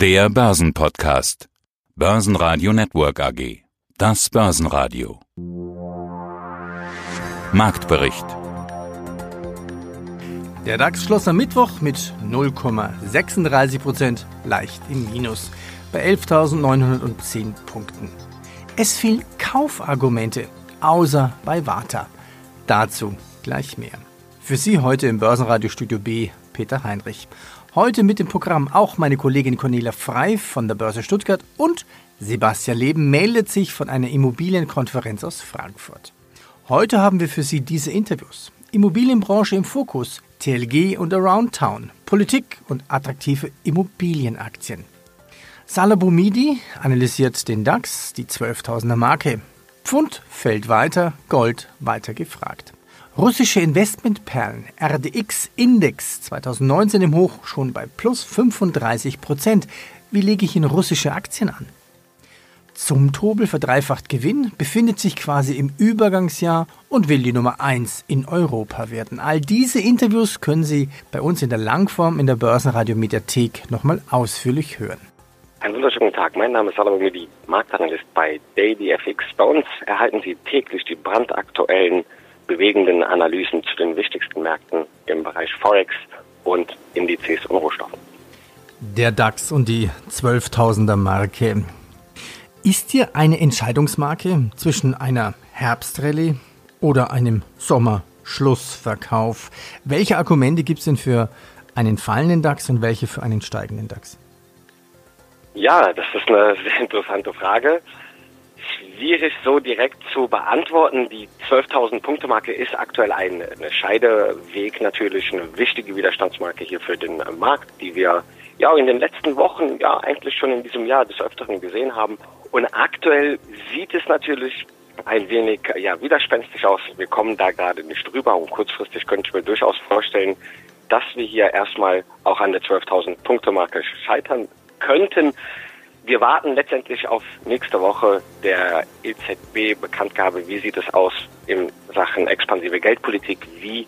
Der Börsenpodcast. Börsenradio Network AG. Das Börsenradio. Marktbericht. Der DAX schloss am Mittwoch mit 0,36 Prozent leicht im Minus bei 11.910 Punkten. Es fehlen Kaufargumente, außer bei Warta. Dazu gleich mehr. Für Sie heute im Börsenradio Studio B Peter Heinrich. Heute mit dem Programm auch meine Kollegin Cornelia Frei von der Börse Stuttgart und Sebastian Leben meldet sich von einer Immobilienkonferenz aus Frankfurt. Heute haben wir für Sie diese Interviews. Immobilienbranche im Fokus, TLG und Around Town, Politik und attraktive Immobilienaktien. Salah Boumidi analysiert den DAX, die 12.000er Marke. Pfund fällt weiter, Gold weiter gefragt. Russische Investmentperlen RDX Index 2019 im Hoch schon bei plus 35 Prozent. Wie lege ich in russische Aktien an? Zum Tobel verdreifacht Gewinn, befindet sich quasi im Übergangsjahr und will die Nummer 1 in Europa werden. All diese Interviews können Sie bei uns in der Langform in der Börsenradio Mediathek nochmal ausführlich hören. Einen wunderschönen Tag. Mein Name ist Salomon Midi, Marktanalyst bei DailyFX. Bei uns erhalten Sie täglich die brandaktuellen, bewegenden Analysen zu den wichtigsten Märkten im Bereich Forex und Indizes und Rohstoffen. Der DAX und die 12.000er Marke. Ist hier eine Entscheidungsmarke zwischen einer Herbstrallye oder einem Sommerschlussverkauf? Welche Argumente gibt es denn für einen fallenden DAX und welche für einen steigenden DAX? Ja, das ist eine sehr interessante Frage. Schwierig so direkt zu beantworten. Die 12.000 Punkte Marke ist aktuell ein Scheideweg, natürlich eine wichtige Widerstandsmarke hier für den Markt, die wir ja in den letzten Wochen, ja eigentlich schon in diesem Jahr des Öfteren gesehen haben. Und aktuell sieht es natürlich ein wenig ja, widerspenstig aus. Wir kommen da gerade nicht drüber und kurzfristig könnte ich mir durchaus vorstellen, dass wir hier erstmal auch an der 12.000 Punkte Marke scheitern könnten. Wir warten letztendlich auf nächste Woche der EZB-Bekanntgabe. Wie sieht es aus in Sachen expansive Geldpolitik? Wie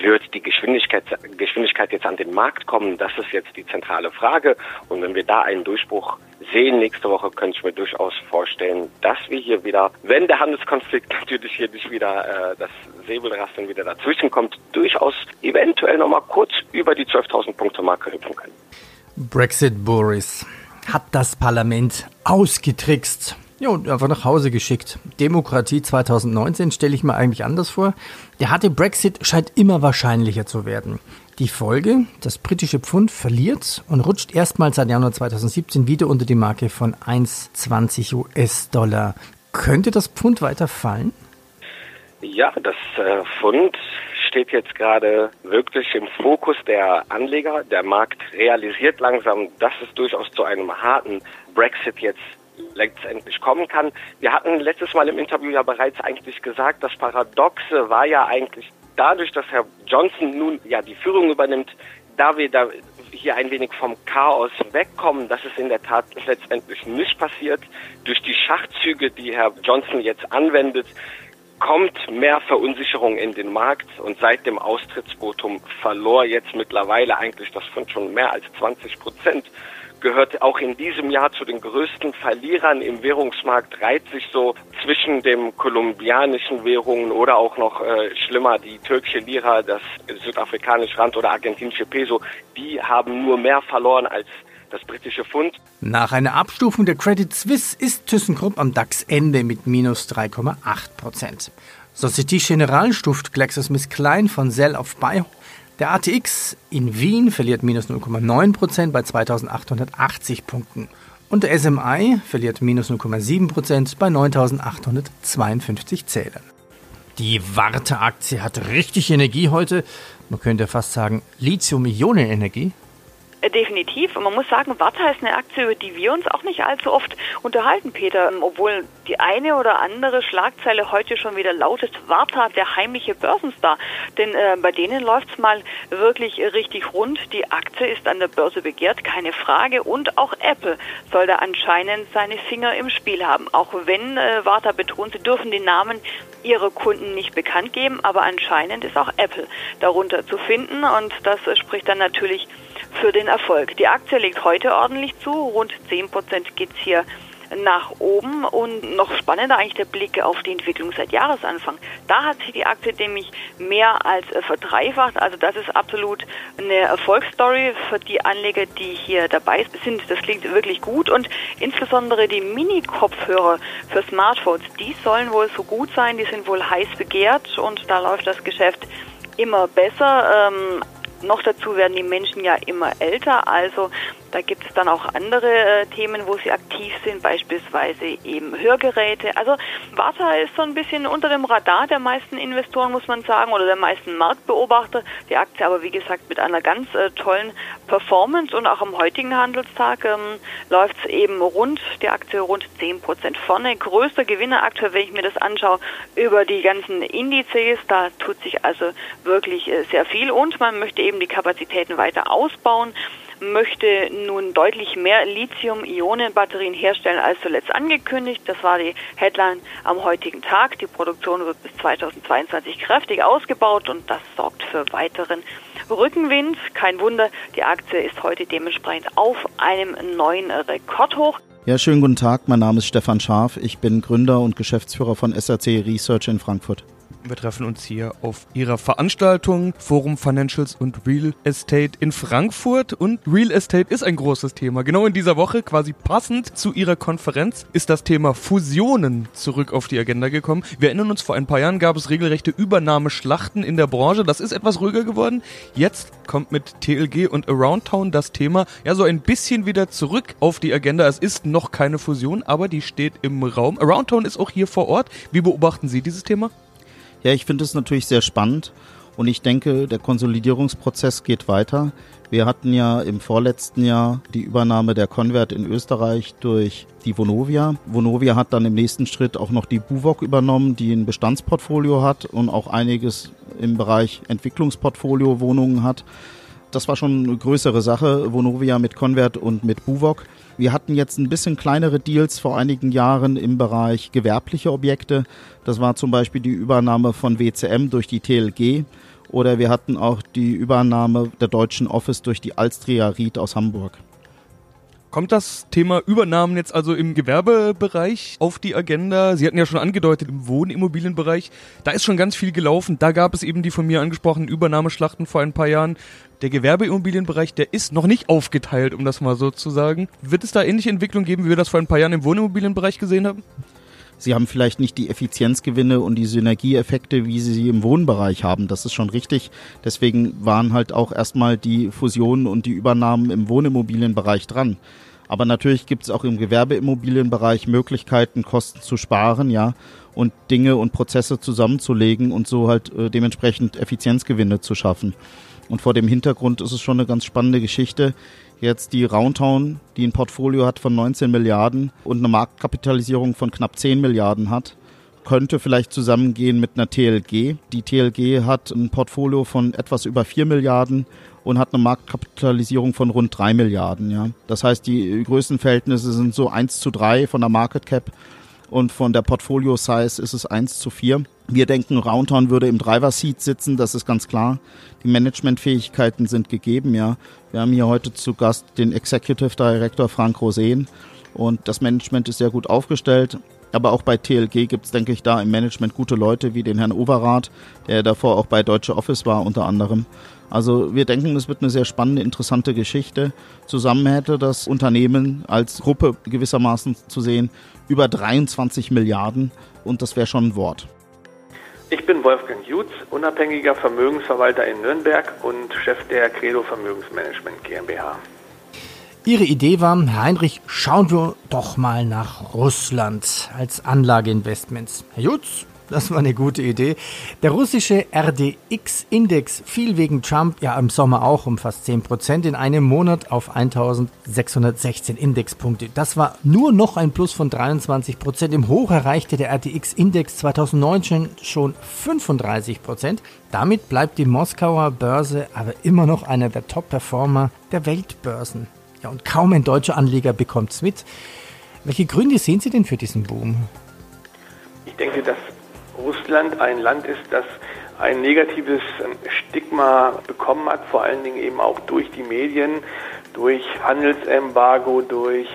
wird die Geschwindigkeit, Geschwindigkeit jetzt an den Markt kommen? Das ist jetzt die zentrale Frage. Und wenn wir da einen Durchbruch sehen nächste Woche, könnte ich mir durchaus vorstellen, dass wir hier wieder, wenn der Handelskonflikt natürlich hier nicht wieder äh, das Säbelrasseln wieder dazwischen kommt, durchaus eventuell nochmal kurz über die 12.000 Punkte Marke hüpfen können. Brexit Boris hat das Parlament ausgetrickst. Ja, und einfach nach Hause geschickt. Demokratie 2019 stelle ich mir eigentlich anders vor. Der harte Brexit scheint immer wahrscheinlicher zu werden. Die Folge, das britische Pfund verliert und rutscht erstmals seit Januar 2017 wieder unter die Marke von 1,20 US-Dollar. Könnte das Pfund weiter fallen? Ja, das äh, Pfund steht jetzt gerade wirklich im Fokus der Anleger. Der Markt realisiert langsam, dass es durchaus zu einem harten Brexit jetzt letztendlich kommen kann. Wir hatten letztes Mal im Interview ja bereits eigentlich gesagt, das Paradoxe war ja eigentlich dadurch, dass Herr Johnson nun ja die Führung übernimmt, da wir da hier ein wenig vom Chaos wegkommen, dass es in der Tat letztendlich nicht passiert. Durch die Schachzüge, die Herr Johnson jetzt anwendet, kommt mehr Verunsicherung in den Markt und seit dem Austrittsvotum verlor jetzt mittlerweile eigentlich das Fund schon mehr als 20 Prozent gehört auch in diesem Jahr zu den größten Verlierern im Währungsmarkt, reiht sich so zwischen dem kolumbianischen Währungen oder auch noch äh, schlimmer die türkische Lira, das südafrikanische Rand oder argentinische Peso. Die haben nur mehr verloren als das britische Pfund. Nach einer Abstufung der Credit Suisse ist ThyssenKrupp am DAX-Ende mit minus 3,8 Prozent. Societe Generale stuft GlaxoSmithKline von Sell auf Buy. Der ATX in Wien verliert minus 0,9 Prozent bei 2880 Punkten. Und der SMI verliert minus 0,7 Prozent bei 9852 Zählern. Die Warte-Aktie hat richtig Energie heute. Man könnte fast sagen Lithium-Ionen-Energie. Äh, definitiv. Und man muss sagen, Warta ist eine Aktie, über die wir uns auch nicht allzu oft unterhalten, Peter. Ähm, obwohl die eine oder andere Schlagzeile heute schon wieder lautet, Warta, der heimliche Börsenstar. Denn äh, bei denen läuft's mal wirklich richtig rund. Die Aktie ist an der Börse begehrt, keine Frage. Und auch Apple soll da anscheinend seine Finger im Spiel haben. Auch wenn äh, Warta betont, sie dürfen den Namen ihrer Kunden nicht bekannt geben, aber anscheinend ist auch Apple darunter zu finden. Und das äh, spricht dann natürlich für den Erfolg. Die Aktie legt heute ordentlich zu, rund 10 Prozent geht es hier nach oben und noch spannender eigentlich der Blick auf die Entwicklung seit Jahresanfang. Da hat sich die Aktie nämlich mehr als äh, verdreifacht. Also das ist absolut eine Erfolgsstory für die Anleger, die hier dabei sind. Das klingt wirklich gut und insbesondere die Mini-Kopfhörer für Smartphones, die sollen wohl so gut sein, die sind wohl heiß begehrt und da läuft das Geschäft immer besser. Ähm, noch dazu werden die Menschen ja immer älter, also da gibt es dann auch andere äh, Themen, wo sie aktiv sind, beispielsweise eben Hörgeräte. Also Warta ist so ein bisschen unter dem Radar der meisten Investoren, muss man sagen, oder der meisten Marktbeobachter. Die Aktie aber, wie gesagt, mit einer ganz äh, tollen Performance und auch am heutigen Handelstag ähm, läuft es eben rund, die Aktie rund 10 Prozent vorne. Größter Gewinner aktuell, wenn ich mir das anschaue, über die ganzen Indizes. Da tut sich also wirklich äh, sehr viel und man möchte eben die Kapazitäten weiter ausbauen möchte nun deutlich mehr Lithium-Ionen-Batterien herstellen als zuletzt angekündigt. Das war die Headline am heutigen Tag. Die Produktion wird bis 2022 kräftig ausgebaut und das sorgt für weiteren Rückenwind. Kein Wunder, die Aktie ist heute dementsprechend auf einem neuen Rekordhoch. Ja, schönen guten Tag. Mein Name ist Stefan Scharf. Ich bin Gründer und Geschäftsführer von SRC Research in Frankfurt. Wir treffen uns hier auf ihrer Veranstaltung Forum Financials und Real Estate in Frankfurt. Und Real Estate ist ein großes Thema. Genau in dieser Woche, quasi passend zu ihrer Konferenz, ist das Thema Fusionen zurück auf die Agenda gekommen. Wir erinnern uns, vor ein paar Jahren gab es regelrechte Übernahmeschlachten in der Branche. Das ist etwas ruhiger geworden. Jetzt kommt mit TLG und Around Town das Thema ja so ein bisschen wieder zurück auf die Agenda. Es ist noch keine Fusion, aber die steht im Raum. Around Town ist auch hier vor Ort. Wie beobachten Sie dieses Thema? Ja, ich finde es natürlich sehr spannend und ich denke, der Konsolidierungsprozess geht weiter. Wir hatten ja im vorletzten Jahr die Übernahme der Convert in Österreich durch die Vonovia. Vonovia hat dann im nächsten Schritt auch noch die Buwok übernommen, die ein Bestandsportfolio hat und auch einiges im Bereich Entwicklungsportfolio Wohnungen hat. Das war schon eine größere Sache, Vonovia mit Convert und mit Buwok. Wir hatten jetzt ein bisschen kleinere Deals vor einigen Jahren im Bereich gewerbliche Objekte. Das war zum Beispiel die Übernahme von WCM durch die TLG oder wir hatten auch die Übernahme der deutschen Office durch die Alstria Ried aus Hamburg. Kommt das Thema Übernahmen jetzt also im Gewerbebereich auf die Agenda? Sie hatten ja schon angedeutet, im Wohnimmobilienbereich, da ist schon ganz viel gelaufen. Da gab es eben die von mir angesprochenen Übernahmeschlachten vor ein paar Jahren. Der Gewerbeimmobilienbereich, der ist noch nicht aufgeteilt, um das mal so zu sagen. Wird es da ähnliche Entwicklungen geben, wie wir das vor ein paar Jahren im Wohnimmobilienbereich gesehen haben? Sie haben vielleicht nicht die Effizienzgewinne und die Synergieeffekte, wie Sie sie im Wohnbereich haben. Das ist schon richtig. Deswegen waren halt auch erstmal die Fusionen und die Übernahmen im Wohnimmobilienbereich dran. Aber natürlich gibt es auch im Gewerbeimmobilienbereich Möglichkeiten, Kosten zu sparen, ja, und Dinge und Prozesse zusammenzulegen und so halt äh, dementsprechend Effizienzgewinne zu schaffen. Und vor dem Hintergrund ist es schon eine ganz spannende Geschichte. Jetzt die Roundtown, die ein Portfolio hat von 19 Milliarden und eine Marktkapitalisierung von knapp 10 Milliarden hat, könnte vielleicht zusammengehen mit einer TLG. Die TLG hat ein Portfolio von etwas über 4 Milliarden und hat eine Marktkapitalisierung von rund 3 Milliarden. Ja. Das heißt, die Größenverhältnisse sind so 1 zu 3 von der Market Cap und von der Portfolio Size ist es 1 zu 4. Wir denken, Roundtown würde im Driver-Seat sitzen, das ist ganz klar. Die Managementfähigkeiten sind gegeben, ja. Wir haben hier heute zu Gast den Executive Director Frank Rosen und das Management ist sehr gut aufgestellt. Aber auch bei TLG gibt es, denke ich, da im Management gute Leute wie den Herrn Overath, der davor auch bei Deutsche Office war unter anderem. Also wir denken, es wird eine sehr spannende, interessante Geschichte. Zusammen hätte das Unternehmen als Gruppe gewissermaßen zu sehen über 23 Milliarden und das wäre schon ein Wort. Ich bin Wolfgang Jutz, unabhängiger Vermögensverwalter in Nürnberg und Chef der Credo Vermögensmanagement GmbH. Ihre Idee war, Herr Heinrich, schauen wir doch mal nach Russland als Anlageinvestments. Herr Jutz, das war eine gute Idee. Der russische RDX-Index fiel wegen Trump ja im Sommer auch um fast 10 Prozent in einem Monat auf 1616 Indexpunkte. Das war nur noch ein Plus von 23 Prozent. Im Hoch erreichte der RDX-Index 2019 schon 35 Prozent. Damit bleibt die Moskauer Börse aber immer noch einer der Top-Performer der Weltbörsen. Ja, und kaum ein deutscher Anleger bekommt es mit. Welche Gründe sehen Sie denn für diesen Boom? Ich denke, dass Russland ein Land ist, das ein negatives Stigma bekommen hat, vor allen Dingen eben auch durch die Medien, durch Handelsembargo, durch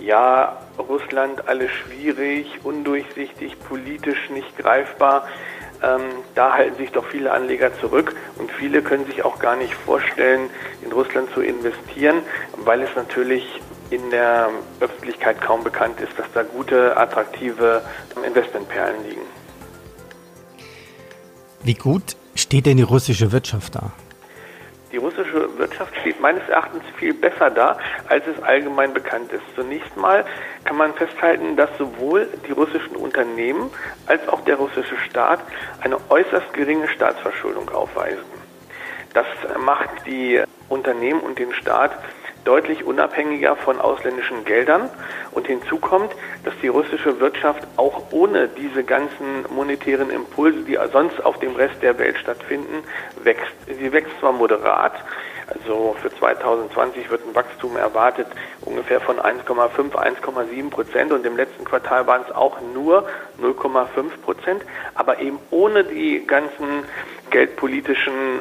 ja, Russland alles schwierig, undurchsichtig, politisch nicht greifbar. Ähm, da halten sich doch viele Anleger zurück und viele können sich auch gar nicht vorstellen, in Russland zu investieren, weil es natürlich in der Öffentlichkeit kaum bekannt ist, dass da gute, attraktive Investmentperlen liegen. Wie gut steht denn die russische Wirtschaft da? Die russische Wirtschaft steht meines Erachtens viel besser da, als es allgemein bekannt ist. Zunächst mal kann man festhalten, dass sowohl die russischen Unternehmen als auch der russische Staat eine äußerst geringe Staatsverschuldung aufweisen. Das macht die Unternehmen und den Staat deutlich unabhängiger von ausländischen Geldern. Und hinzu kommt, dass die russische Wirtschaft auch ohne diese ganzen monetären Impulse, die sonst auf dem Rest der Welt stattfinden, wächst. Sie wächst zwar moderat, also für 2020 wird ein Wachstum erwartet ungefähr von 1,5, 1,7 Prozent und im letzten Quartal waren es auch nur 0,5 Prozent, aber eben ohne die ganzen geldpolitischen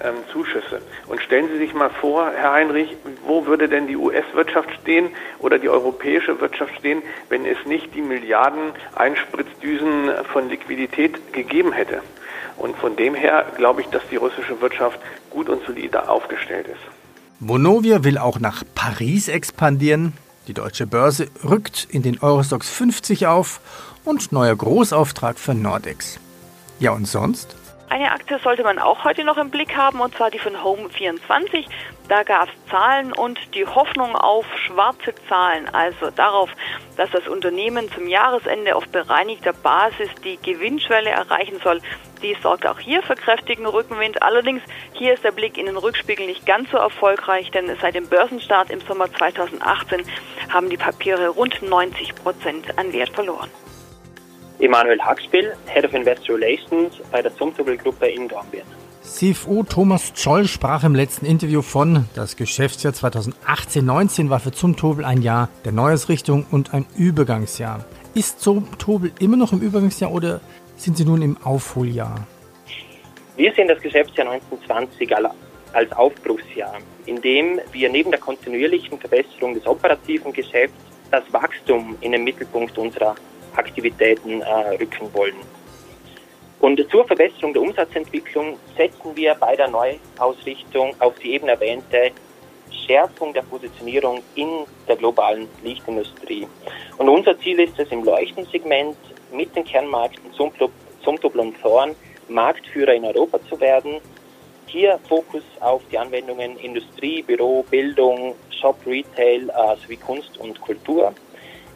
ähm, Zuschüsse. Und stellen Sie sich mal vor, Herr Heinrich, wo würde denn die US-Wirtschaft stehen oder die europäische Wirtschaft stehen, wenn es nicht die Milliarden Einspritzdüsen von Liquidität gegeben hätte? Und von dem her glaube ich, dass die russische Wirtschaft gut und solide aufgestellt ist. Vonovia will auch nach Paris expandieren. Die deutsche Börse rückt in den Eurostox 50 auf und neuer Großauftrag für Nordex. Ja und sonst? Eine Aktie sollte man auch heute noch im Blick haben, und zwar die von Home24. Da gab es Zahlen und die Hoffnung auf schwarze Zahlen, also darauf, dass das Unternehmen zum Jahresende auf bereinigter Basis die Gewinnschwelle erreichen soll. Die sorgt auch hier für kräftigen Rückenwind. Allerdings hier ist der Blick in den Rückspiegel nicht ganz so erfolgreich, denn seit dem Börsenstart im Sommer 2018 haben die Papiere rund 90 Prozent an Wert verloren. Emanuel Hackspiel, Head of Investor Relations bei der Zumtobel-Gruppe in Dornbirn. CFO Thomas Zoll sprach im letzten Interview von, das Geschäftsjahr 2018-19 war für Zumtobel ein Jahr der Neuesrichtung und ein Übergangsjahr. Ist Zumtobel immer noch im Übergangsjahr oder sind Sie nun im Aufholjahr? Wir sehen das Geschäftsjahr 1920 als Aufbruchsjahr, in dem wir neben der kontinuierlichen Verbesserung des operativen Geschäfts das Wachstum in den Mittelpunkt unserer Aktivitäten äh, rücken wollen. Und zur Verbesserung der Umsatzentwicklung setzen wir bei der Neuausrichtung auf die eben erwähnte Schärfung der Positionierung in der globalen Lichtindustrie. Und unser Ziel ist es, im Leuchtensegment mit den Kernmärkten Zumtobel und Thorn Marktführer in Europa zu werden. Hier Fokus auf die Anwendungen Industrie, Büro, Bildung, Shop, Retail äh, sowie Kunst und Kultur.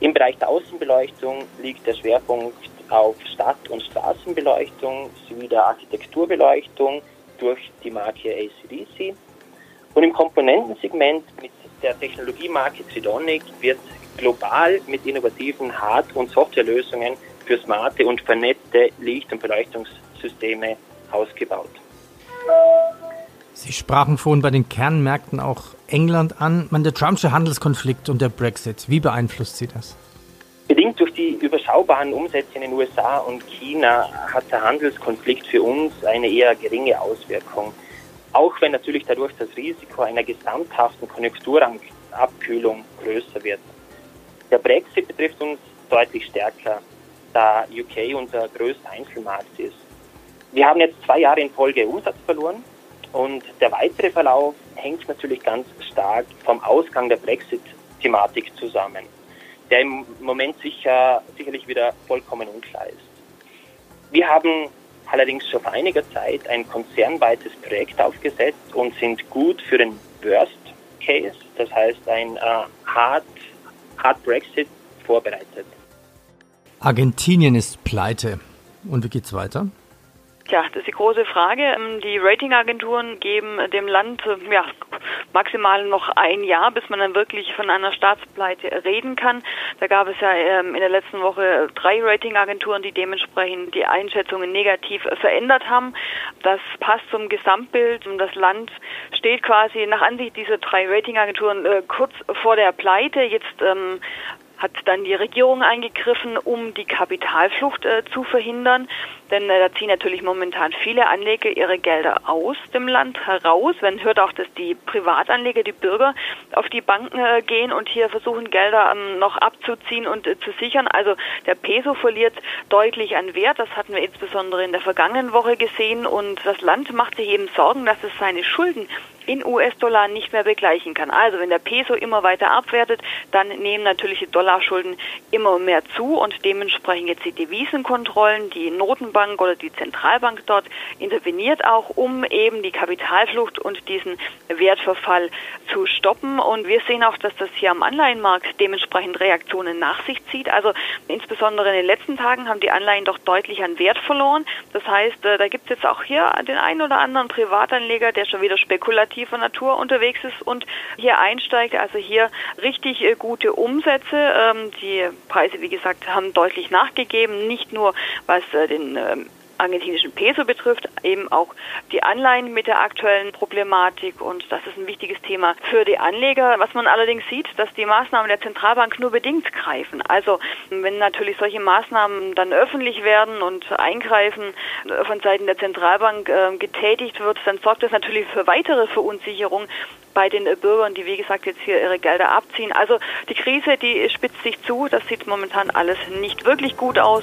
Im Bereich der Außenbeleuchtung liegt der Schwerpunkt auf Stadt- und Straßenbeleuchtung sowie der Architekturbeleuchtung durch die Marke ACDC. Und im Komponentensegment mit der Technologiemarke Tridonic wird global mit innovativen Hard- und Softwarelösungen für smarte und vernetzte Licht- und Beleuchtungssysteme ausgebaut. Sie sprachen vorhin bei den Kernmärkten auch England an. Man, der Trumpsche Handelskonflikt und der Brexit, wie beeinflusst Sie das? Bedingt durch die überschaubaren Umsätze in den USA und China hat der Handelskonflikt für uns eine eher geringe Auswirkung. Auch wenn natürlich dadurch das Risiko einer gesamthaften Konjunkturabkühlung größer wird. Der Brexit betrifft uns deutlich stärker, da UK unser größter Einzelmarkt ist. Wir haben jetzt zwei Jahre in Folge Umsatz verloren und der weitere Verlauf hängt natürlich ganz stark vom Ausgang der Brexit-Thematik zusammen, der im Moment sicher, sicherlich wieder vollkommen unklar ist. Wir haben allerdings schon vor einiger Zeit ein konzernweites Projekt aufgesetzt und sind gut für den Worst Case, das heißt ein äh, Hard, Hard Brexit, vorbereitet. Argentinien ist pleite. Und wie geht's weiter? Tja, das ist die große Frage. Ähm, die Ratingagenturen geben dem Land äh, ja, maximal noch ein Jahr, bis man dann wirklich von einer Staatspleite reden kann. Da gab es ja ähm, in der letzten Woche drei Ratingagenturen, die dementsprechend die Einschätzungen negativ verändert haben. Das passt zum Gesamtbild. Das Land steht quasi nach Ansicht dieser drei Ratingagenturen äh, kurz vor der Pleite. Jetzt ähm, hat dann die Regierung eingegriffen, um die Kapitalflucht äh, zu verhindern. Denn äh, da ziehen natürlich momentan viele Anleger ihre Gelder aus dem Land heraus. Man hört auch, dass die Privatanleger, die Bürger auf die Banken äh, gehen und hier versuchen, Gelder ähm, noch abzuziehen und äh, zu sichern. Also der Peso verliert deutlich an Wert. Das hatten wir insbesondere in der vergangenen Woche gesehen. Und das Land macht sich eben Sorgen, dass es seine Schulden in US-Dollar nicht mehr begleichen kann. Also wenn der Peso immer weiter abwertet, dann nehmen natürlich die Dollarschulden immer mehr zu und dementsprechend jetzt die Devisenkontrollen, die Notenbank oder die Zentralbank dort interveniert auch, um eben die Kapitalflucht und diesen Wertverfall zu stoppen. Und wir sehen auch, dass das hier am Anleihenmarkt dementsprechend Reaktionen nach sich zieht. Also insbesondere in den letzten Tagen haben die Anleihen doch deutlich an Wert verloren. Das heißt, äh, da gibt es jetzt auch hier den einen oder anderen Privatanleger, der schon wieder spekulativ spekulativer Natur unterwegs ist und hier einsteigt. Also hier richtig äh, gute Umsätze. Ähm, die Preise, wie gesagt, haben deutlich nachgegeben, nicht nur was äh, den ähm, argentinischen Peso betrifft, eben auch die Anleihen mit der aktuellen Problematik und das ist ein wichtiges Thema für die Anleger. Was man allerdings sieht, dass die Maßnahmen der Zentralbank nur bedingt greifen. Also wenn natürlich solche Maßnahmen dann öffentlich werden und eingreifen von Seiten der Zentralbank äh, getätigt wird, dann sorgt das natürlich für weitere Verunsicherung bei den Bürgern, die wie gesagt jetzt hier ihre Gelder abziehen. Also die Krise, die spitzt sich zu. Das sieht momentan alles nicht wirklich gut aus.